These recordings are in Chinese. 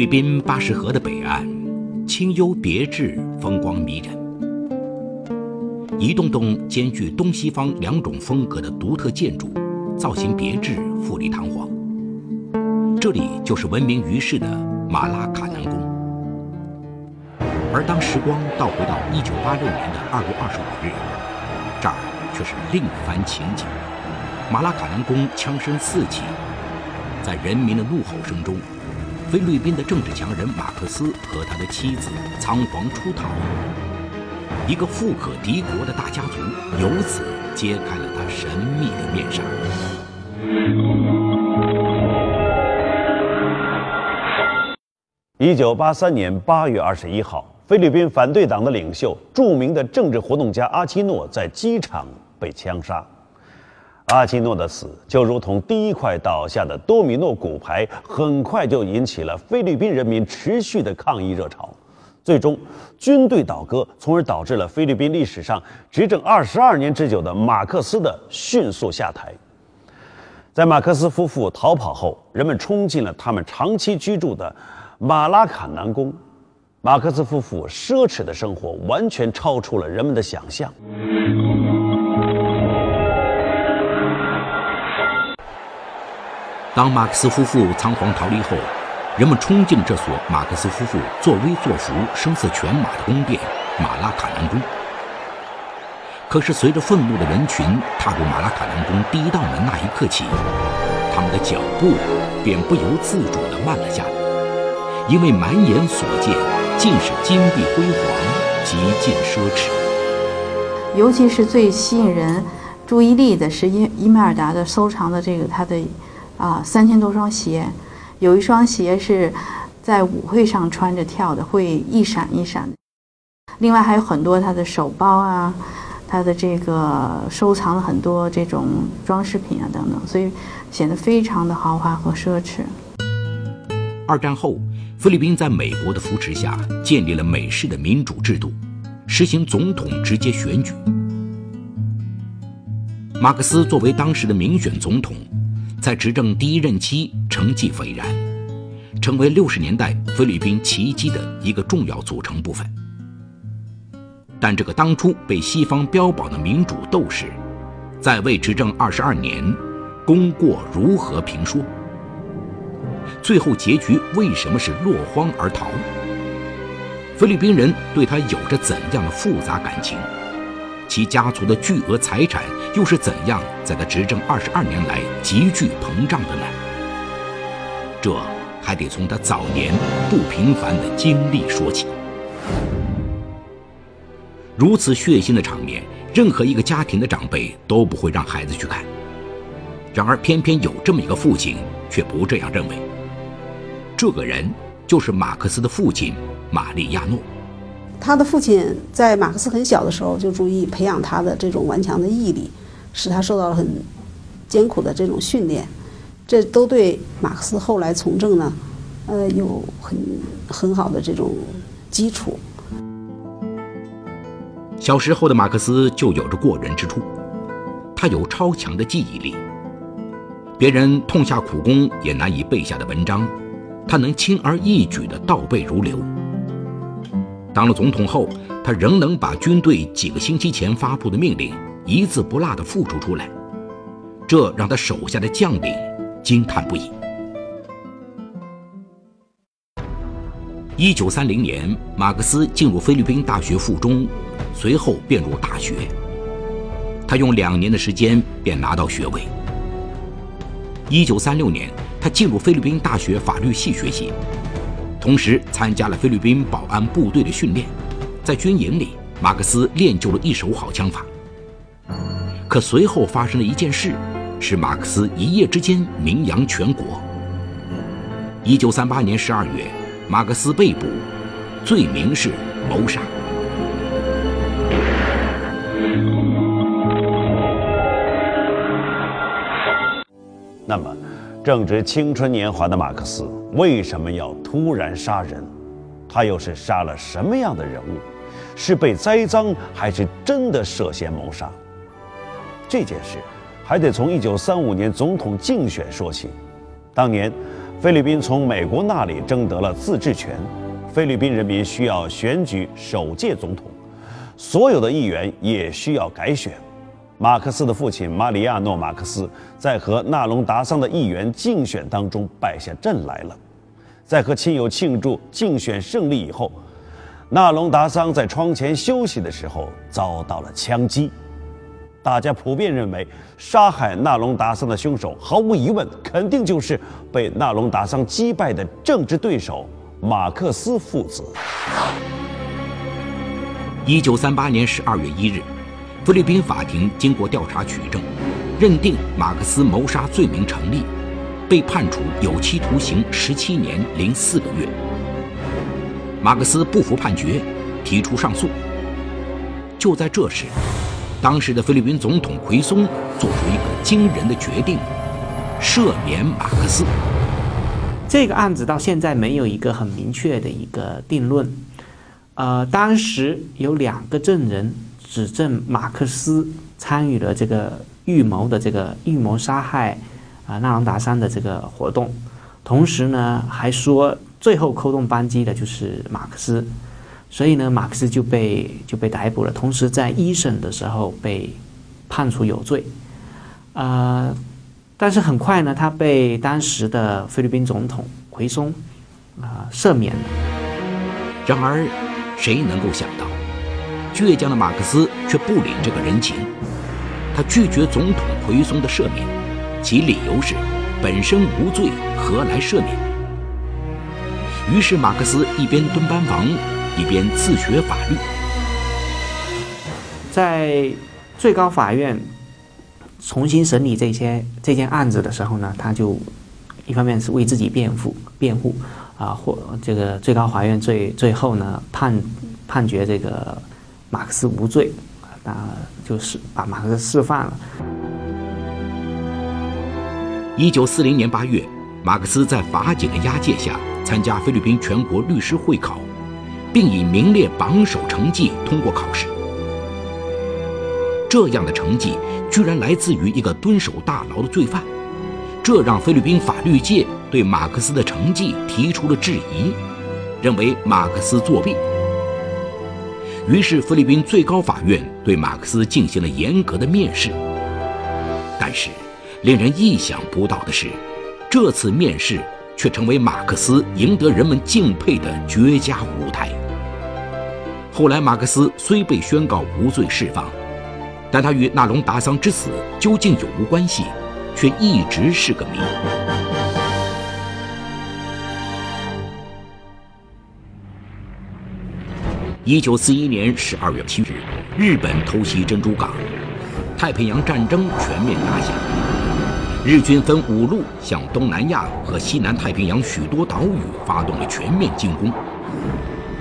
律宾巴士河的北岸，清幽别致，风光迷人。一栋栋兼具东西方两种风格的独特建筑，造型别致，富丽堂皇。这里就是闻名于世的马拉卡南宫。而当时光倒回到一九八六年的二月二十五日，这儿却是另一番情景。马拉卡南宫枪声四起，在人民的怒吼声中，菲律宾的政治强人马克思和他的妻子仓皇出逃。一个富可敌国的大家族由此揭开了他神秘的面纱。一九八三年八月二十一号，菲律宾反对党的领袖、著名的政治活动家阿基诺在机场被枪杀。阿基诺的死就如同第一块倒下的多米诺骨牌，很快就引起了菲律宾人民持续的抗议热潮。最终，军队倒戈，从而导致了菲律宾历史上执政二十二年之久的马克思的迅速下台。在马克思夫妇逃跑后，人们冲进了他们长期居住的马拉卡南宫。马克思夫妇奢侈的生活完全超出了人们的想象。当马克思夫妇仓皇逃离后，人们冲进这所马克思夫妇作威作福、声色犬马的宫殿——马拉卡南宫。可是，随着愤怒的人群踏入马拉卡南宫第一道门那一刻起，他们的脚步便不由自主地慢了下来，因为满眼所见尽是金碧辉煌、极尽奢侈。尤其是最吸引人注意力的是伊伊梅尔达的收藏的这个他的。啊，三千多双鞋，有一双鞋是在舞会上穿着跳的，会一闪一闪的。另外还有很多他的手包啊，他的这个收藏了很多这种装饰品啊等等，所以显得非常的豪华和奢侈。二战后，菲律宾在美国的扶持下建立了美式的民主制度，实行总统直接选举。马克思作为当时的民选总统。在执政第一任期成绩斐然，成为六十年代菲律宾奇迹的一个重要组成部分。但这个当初被西方标榜的民主斗士，在位执政二十二年，功过如何评说？最后结局为什么是落荒而逃？菲律宾人对他有着怎样的复杂感情？其家族的巨额财产又是怎样在他执政二十二年来急剧膨胀的呢？这还得从他早年不平凡的经历说起。如此血腥的场面，任何一个家庭的长辈都不会让孩子去看。然而，偏偏有这么一个父亲却不这样认为。这个人就是马克思的父亲玛利亚诺。他的父亲在马克思很小的时候就注意培养他的这种顽强的毅力，使他受到了很艰苦的这种训练，这都对马克思后来从政呢，呃，有很很好的这种基础。小时候的马克思就有着过人之处，他有超强的记忆力，别人痛下苦功也难以背下的文章，他能轻而易举地倒背如流。当了总统后，他仍能把军队几个星期前发布的命令一字不落地复述出来，这让他手下的将领惊叹不已。一九三零年，马克思进入菲律宾大学附中，随后便入大学。他用两年的时间便拿到学位。一九三六年，他进入菲律宾大学法律系学习。同时参加了菲律宾保安部队的训练，在军营里，马克思练就了一手好枪法。可随后发生了一件事，使马克思一夜之间名扬全国。一九三八年十二月，马克思被捕，罪名是谋杀。那么。正值青春年华的马克思为什么要突然杀人？他又是杀了什么样的人物？是被栽赃，还是真的涉嫌谋杀？这件事还得从1935年总统竞选说起。当年，菲律宾从美国那里争得了自治权，菲律宾人民需要选举首届总统，所有的议员也需要改选。马克思的父亲马里亚诺·马克思在和纳隆达桑的议员竞选当中败下阵来了，在和亲友庆祝竞选胜利以后，纳隆达桑在窗前休息的时候遭到了枪击。大家普遍认为，杀害纳隆达桑的凶手毫无疑问肯定就是被纳隆达桑击败的政治对手马克思父子。一九三八年十二月一日。菲律宾法庭经过调查取证，认定马克思谋杀罪名成立，被判处有期徒刑十七年零四个月。马克思不服判决，提出上诉。就在这时，当时的菲律宾总统奎松做出一个惊人的决定：赦免马克思。这个案子到现在没有一个很明确的一个定论。呃，当时有两个证人。指证马克思参与了这个预谋的这个预谋杀害啊纳隆达山的这个活动，同时呢还说最后扣动扳机的就是马克思，所以呢马克思就被就被逮捕了，同时在一审的时候被判处有罪，呃，但是很快呢他被当时的菲律宾总统奎松啊赦免了。然而，谁能够想到？倔强的马克思却不领这个人情，他拒绝总统奎松的赦免，其理由是本身无罪，何来赦免？于是马克思一边蹲班房，一边自学法律。在最高法院重新审理这些这件案子的时候呢，他就一方面是为自己辩护辩护啊，或这个最高法院最最后呢判判决这个。马克思无罪，那就是把马克思释放了。一九四零年八月，马克思在法警的押解下参加菲律宾全国律师会考，并以名列榜首成绩通过考试。这样的成绩居然来自于一个蹲守大牢的罪犯，这让菲律宾法律界对马克思的成绩提出了质疑，认为马克思作弊。于是，菲律宾最高法院对马克思进行了严格的面试。但是，令人意想不到的是，这次面试却成为马克思赢得人们敬佩的绝佳舞台。后来，马克思虽被宣告无罪释放，但他与纳隆达桑之死究竟有无关系，却一直是个谜。一九四一年十二月七日，日本偷袭珍珠港，太平洋战争全面打响。日军分五路向东南亚和西南太平洋许多岛屿发动了全面进攻。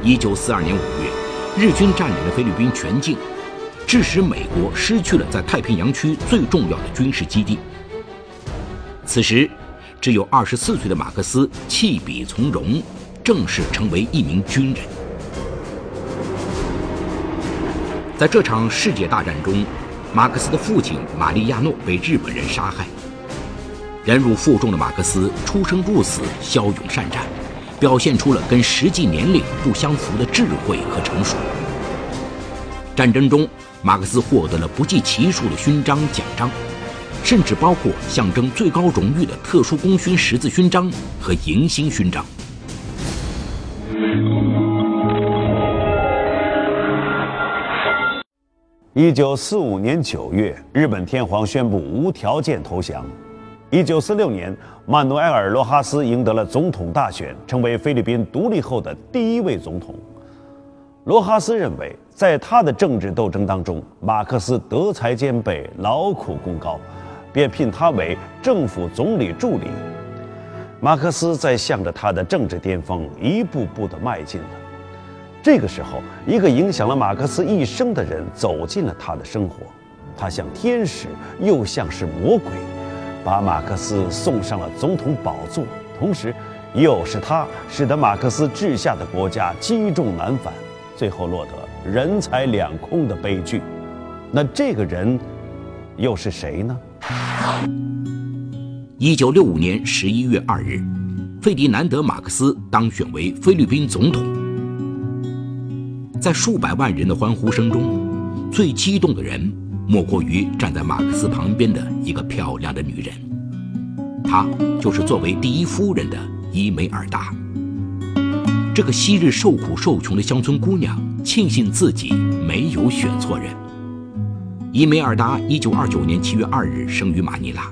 一九四二年五月，日军占领了菲律宾全境，致使美国失去了在太平洋区最重要的军事基地。此时，只有二十四岁的马克思弃笔从戎，正式成为一名军人。在这场世界大战中，马克思的父亲马利亚诺被日本人杀害。忍辱负重的马克思出生入死，骁勇善战，表现出了跟实际年龄不相符的智慧和成熟。战争中，马克思获得了不计其数的勋章奖章，甚至包括象征最高荣誉的特殊功勋十字勋章和迎新勋章。一九四五年九月，日本天皇宣布无条件投降。一九四六年，曼努埃尔·罗哈斯赢得了总统大选，成为菲律宾独立后的第一位总统。罗哈斯认为，在他的政治斗争当中，马克思德才兼备、劳苦功高，便聘他为政府总理助理。马克思在向着他的政治巅峰一步步地迈进了。这个时候，一个影响了马克思一生的人走进了他的生活，他像天使，又像是魔鬼，把马克思送上了总统宝座。同时，又是他使得马克思治下的国家积重难返，最后落得人财两空的悲剧。那这个人又是谁呢？一九六五年十一月二日，费迪南德·马克思当选为菲律宾总统。在数百万人的欢呼声中，最激动的人莫过于站在马克思旁边的一个漂亮的女人，她就是作为第一夫人的伊梅尔达。这个昔日受苦受穷的乡村姑娘庆幸自己没有选错人。伊梅尔达1929年7月2日生于马尼拉，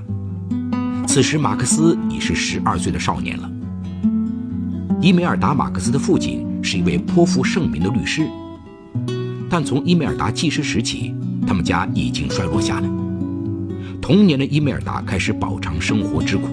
此时马克思已是12岁的少年了。伊梅尔达·马克思的父亲是一位颇负盛名的律师，但从伊梅尔达记事时起，他们家已经衰落下来。童年的伊梅尔达开始饱尝生活之苦。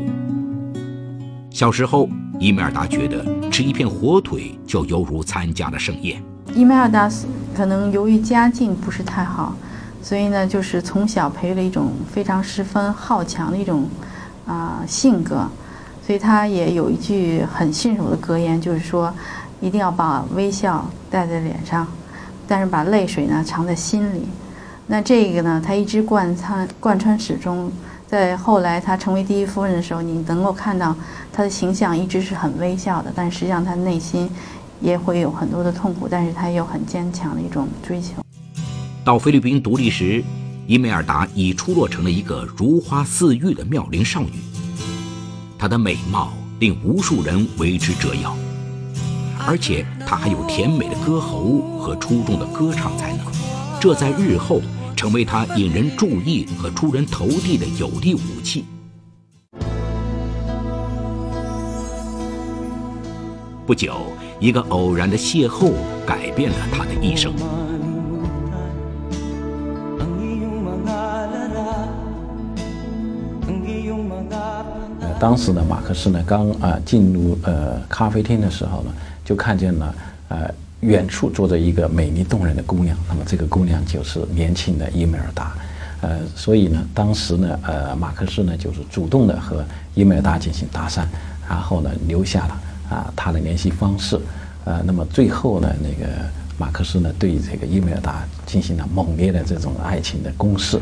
小时候，伊梅尔达觉得吃一片火腿就犹如参加了盛宴。伊梅尔达可能由于家境不是太好，所以呢，就是从小培育了一种非常十分好强的一种啊性格。所以他也有一句很信守的格言，就是说，一定要把微笑带在脸上，但是把泪水呢藏在心里。那这个呢，他一直贯穿贯穿始终。在后来他成为第一夫人的时候，你能够看到他的形象一直是很微笑的，但实际上他内心也会有很多的痛苦，但是他有很坚强的一种追求。到菲律宾独立时，伊梅尔达已出落成了一个如花似玉的妙龄少女。她的美貌令无数人为之折腰，而且她还有甜美的歌喉和出众的歌唱才能，这在日后成为她引人注意和出人头地的有力武器。不久，一个偶然的邂逅改变了她的一生。当时呢，马克思呢刚啊进入呃咖啡厅的时候呢，就看见了呃远处坐着一个美丽动人的姑娘。那么这个姑娘就是年轻的伊美尔达，呃，所以呢，当时呢，呃，马克思呢就是主动的和伊美尔达进行搭讪，然后呢留下了啊他的联系方式，呃，那么最后呢，那个马克思呢对这个伊美尔达进行了猛烈的这种爱情的攻势。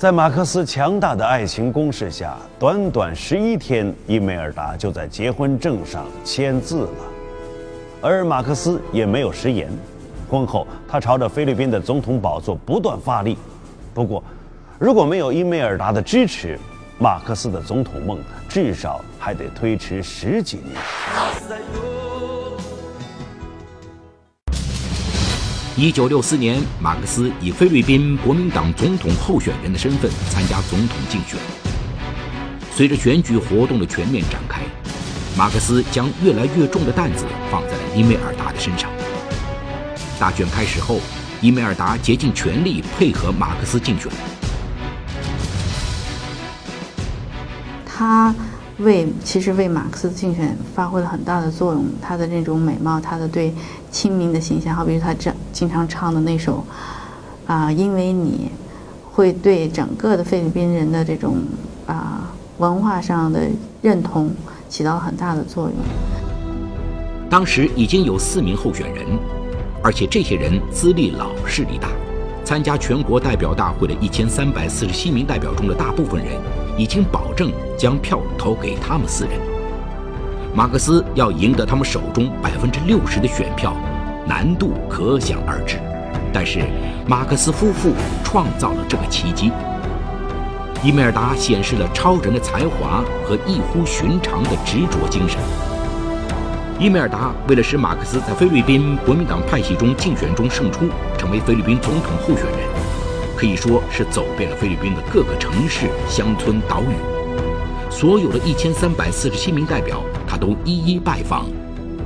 在马克思强大的爱情攻势下，短短十一天，伊梅尔达就在结婚证上签字了。而马克思也没有食言，婚后他朝着菲律宾的总统宝座不断发力。不过，如果没有伊梅尔达的支持，马克思的总统梦至少还得推迟十几年。一九六四年，马克思以菲律宾国民党总统候选人的身份参加总统竞选。随着选举活动的全面展开，马克思将越来越重的担子放在了伊梅尔达的身上。大选开始后，伊梅尔达竭尽全力配合马克思竞选。他。为其实为马克思竞选发挥了很大的作用，他的那种美貌，他的对亲民的形象，好比如他这经常唱的那首，啊，因为你会对整个的菲律宾人的这种啊文化上的认同起到很大的作用。当时已经有四名候选人，而且这些人资历老、势力大，参加全国代表大会的一千三百四十七名代表中的大部分人。已经保证将票投给他们四人。马克思要赢得他们手中百分之六十的选票，难度可想而知。但是，马克思夫妇创造了这个奇迹。伊梅尔达显示了超人的才华和异乎寻常的执着精神。伊梅尔达为了使马克思在菲律宾国民党派系中竞选中胜出，成为菲律宾总统候选人。可以说是走遍了菲律宾的各个城市、乡村、岛屿，所有的一千三百四十七名代表，他都一一拜访，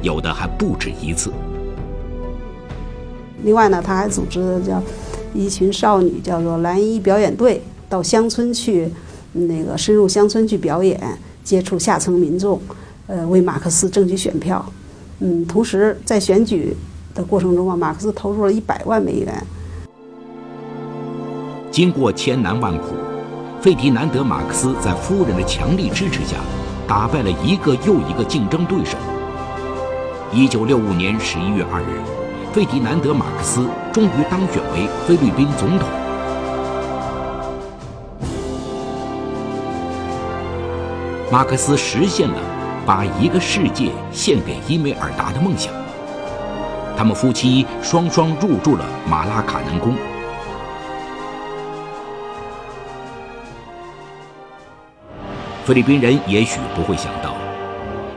有的还不止一次。另外呢，他还组织叫一群少女，叫做蓝衣表演队，到乡村去，那个深入乡村去表演，接触下层民众，呃，为马克思争取选票。嗯，同时在选举的过程中啊，马克思投入了一百万美元。经过千难万苦，费迪南德·马克思在夫人的强力支持下，打败了一个又一个竞争对手。一九六五年十一月二日，费迪南德·马克思终于当选为菲律宾总统。马克思实现了把一个世界献给伊梅尔达的梦想。他们夫妻双双入住了马拉卡南宫。菲律宾人也许不会想到，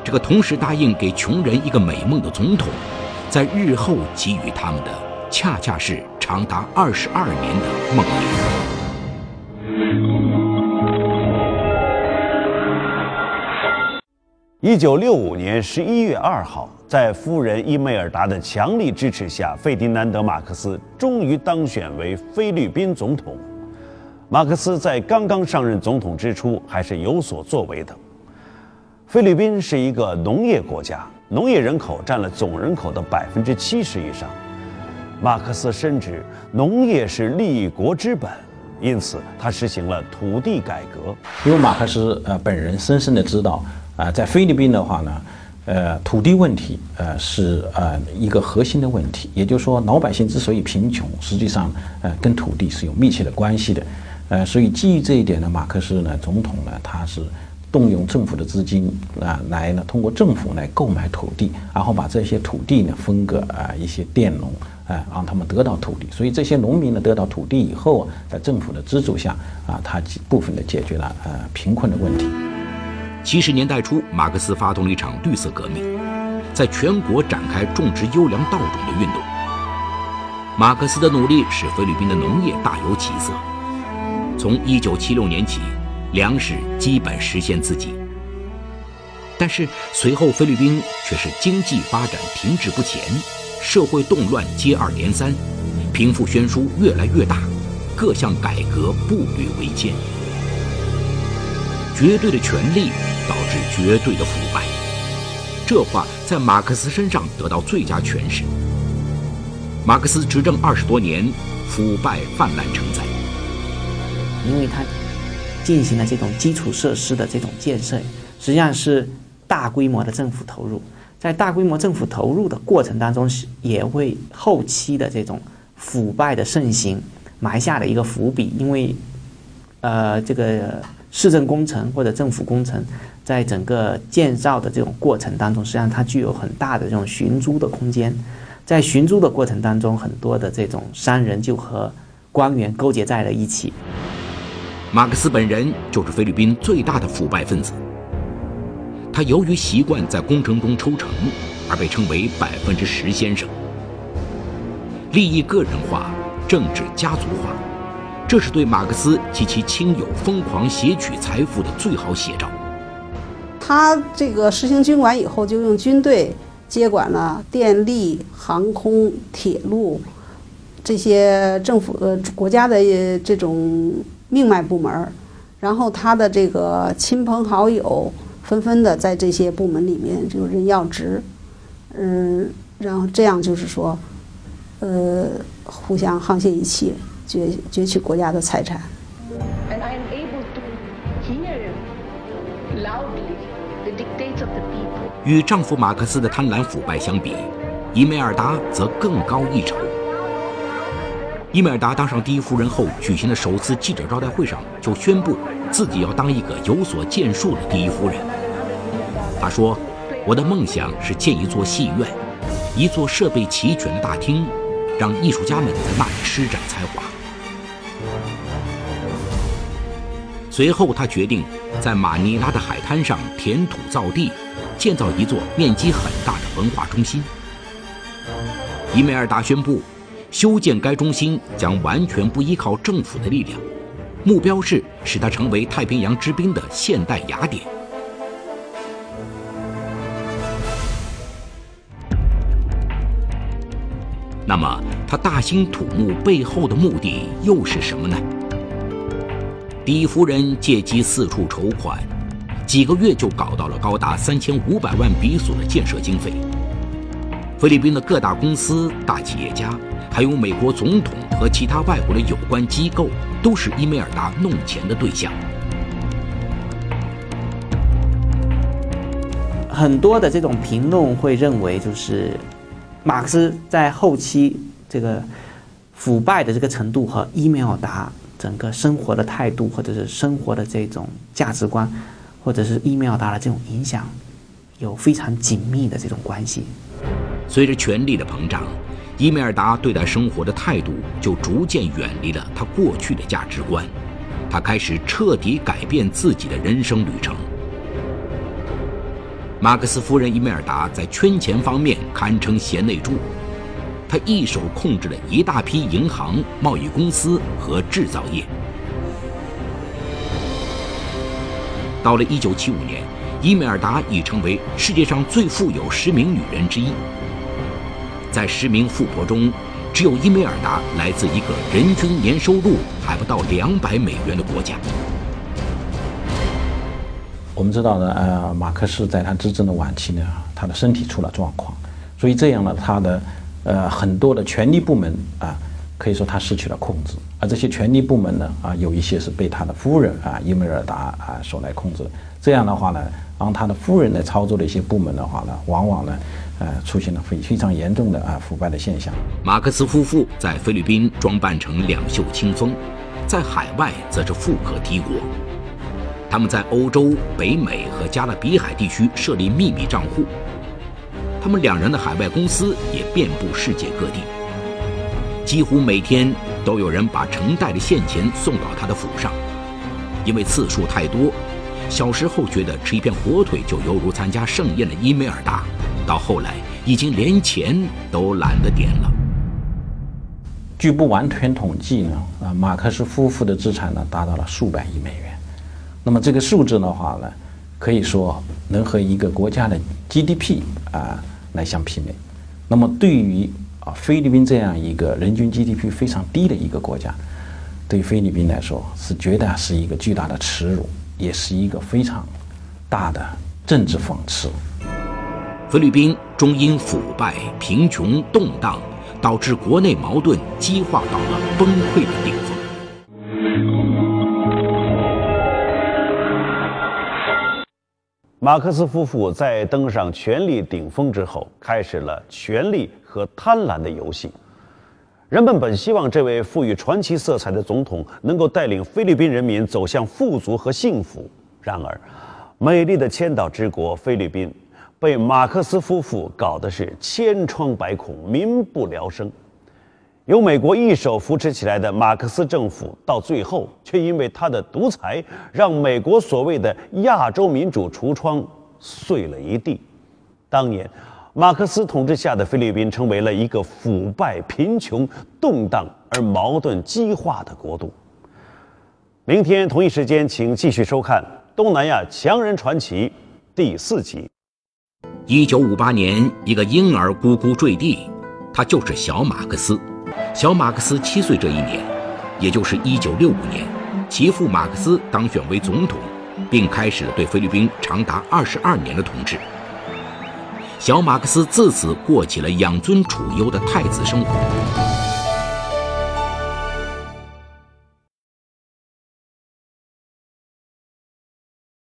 这个同时答应给穷人一个美梦的总统，在日后给予他们的，恰恰是长达二十二年的梦魇。一九六五年十一月二号。在夫人伊梅尔达的强力支持下，费迪南德·马克思终于当选为菲律宾总统。马克思在刚刚上任总统之初还是有所作为的。菲律宾是一个农业国家，农业人口占了总人口的百分之七十以上。马克思深知农业是立国之本，因此他实行了土地改革。因为马克思呃本人深深的知道啊，在菲律宾的话呢。呃，土地问题，呃，是呃一个核心的问题。也就是说，老百姓之所以贫穷，实际上呃跟土地是有密切的关系的。呃，所以基于这一点呢，马克思呢，总统呢，他是动用政府的资金啊，来呢通过政府来购买土地，然后把这些土地呢分给啊一些佃农啊，让他们得到土地。所以这些农民呢得到土地以后啊，在政府的资助下啊，他部分的解决了呃贫困的问题。七十年代初，马克思发动了一场绿色革命，在全国展开种植优良稻种的运动。马克思的努力使菲律宾的农业大有起色。从1976年起，粮食基本实现自给。但是随后，菲律宾却是经济发展停滞不前，社会动乱接二连三，贫富悬殊越来越大，各项改革步履维艰。绝对的权力。导致绝对的腐败，这话在马克思身上得到最佳诠释。马克思执政二十多年，腐败泛滥成灾。因为他进行了这种基础设施的这种建设，实际上是大规模的政府投入。在大规模政府投入的过程当中，是也为后期的这种腐败的盛行埋下了一个伏笔。因为，呃，这个市政工程或者政府工程。在整个建造的这种过程当中，实际上它具有很大的这种寻租的空间。在寻租的过程当中，很多的这种商人就和官员勾结在了一起。马克思本人就是菲律宾最大的腐败分子。他由于习惯在工程中抽成，而被称为“百分之十先生”。利益个人化，政治家族化，这是对马克思及其亲友疯狂挟取财富的最好写照。他这个实行军管以后，就用军队接管了电力、航空、铁路这些政府呃国家的这种命脉部门然后他的这个亲朋好友纷纷的在这些部门里面就任要职，嗯，然后这样就是说，呃，互相沆瀣一气，攫攫取国家的财产。与丈夫马克思的贪婪腐败相比，伊梅尔达则更高一筹。伊梅尔达当上第一夫人后，举行的首次记者招待会上就宣布自己要当一个有所建树的第一夫人。她说：“我的梦想是建一座戏院，一座设备齐全的大厅，让艺术家们在那里施展才华。”随后，她决定在马尼拉的海滩上填土造地。建造一座面积很大的文化中心。伊梅尔达宣布，修建该中心将完全不依靠政府的力量，目标是使它成为太平洋之滨的现代雅典。那么，他大兴土木背后的目的又是什么呢？第一夫人借机四处筹款。几个月就搞到了高达三千五百万比索的建设经费。菲律宾的各大公司、大企业家，还有美国总统和其他外国的有关机构，都是伊梅尔达弄钱的对象。很多的这种评论会认为，就是马克思在后期这个腐败的这个程度和伊梅尔达整个生活的态度或者是生活的这种价值观。或者是伊梅尔达的这种影响有非常紧密的这种关系。随着权力的膨胀，伊梅尔达对待生活的态度就逐渐远离了他过去的价值观，他开始彻底改变自己的人生旅程。马克思夫人伊梅尔达在圈钱方面堪称贤内助，她一手控制了一大批银行、贸易公司和制造业。到了1975年，伊梅尔达已成为世界上最富有十名女人之一。在十名富婆中，只有伊梅尔达来自一个人均年收入还不到两百美元的国家。我们知道呢，呃，马克思在他执政的晚期呢，他的身体出了状况，所以这样呢，他的呃很多的权力部门啊，可以说他失去了控制，而这些权力部门呢，啊，有一些是被他的夫人啊伊梅尔达啊所来控制。这样的话呢，让他的夫人来操作的一些部门的话呢，往往呢，呃，出现了非非常严重的啊腐败的现象。马克思夫妇在菲律宾装扮成两袖清风，在海外则是富可敌国。他们在欧洲、北美和加勒比海地区设立秘密账户。他们两人的海外公司也遍布世界各地。几乎每天都有人把成袋的现钱送到他的府上，因为次数太多。小时候觉得吃一片火腿就犹如参加盛宴的伊梅尔达，到后来已经连钱都懒得点了。据不完全统计呢，啊，马克思夫妇的资产呢达到了数百亿美元。那么这个数字的话呢，可以说能和一个国家的 GDP 啊来相媲美。那么对于啊菲律宾这样一个人均 GDP 非常低的一个国家，对菲律宾来说是绝对是一个巨大的耻辱，也是一个非常大的政治讽刺。菲律宾终因腐败、贫穷、动荡，导致国内矛盾激化到了崩溃的顶峰。马克思夫妇在登上权力顶峰之后，开始了权力和贪婪的游戏。人们本希望这位赋予传奇色彩的总统能够带领菲律宾人民走向富足和幸福。然而，美丽的千岛之国菲律宾被马克思夫妇搞得是千疮百孔、民不聊生。由美国一手扶持起来的马克思政府，到最后却因为他的独裁，让美国所谓的亚洲民主橱窗碎了一地。当年，马克思统治下的菲律宾成为了一个腐败、贫穷、动荡而矛盾激化的国度。明天同一时间，请继续收看《东南亚强人传奇》第四集。一九五八年，一个婴儿咕咕坠地，他就是小马克思。小马克思七岁这一年，也就是一九六五年，其父马克思当选为总统，并开始了对菲律宾长达二十二年的统治。小马克思自此过起了养尊处优的太子生活。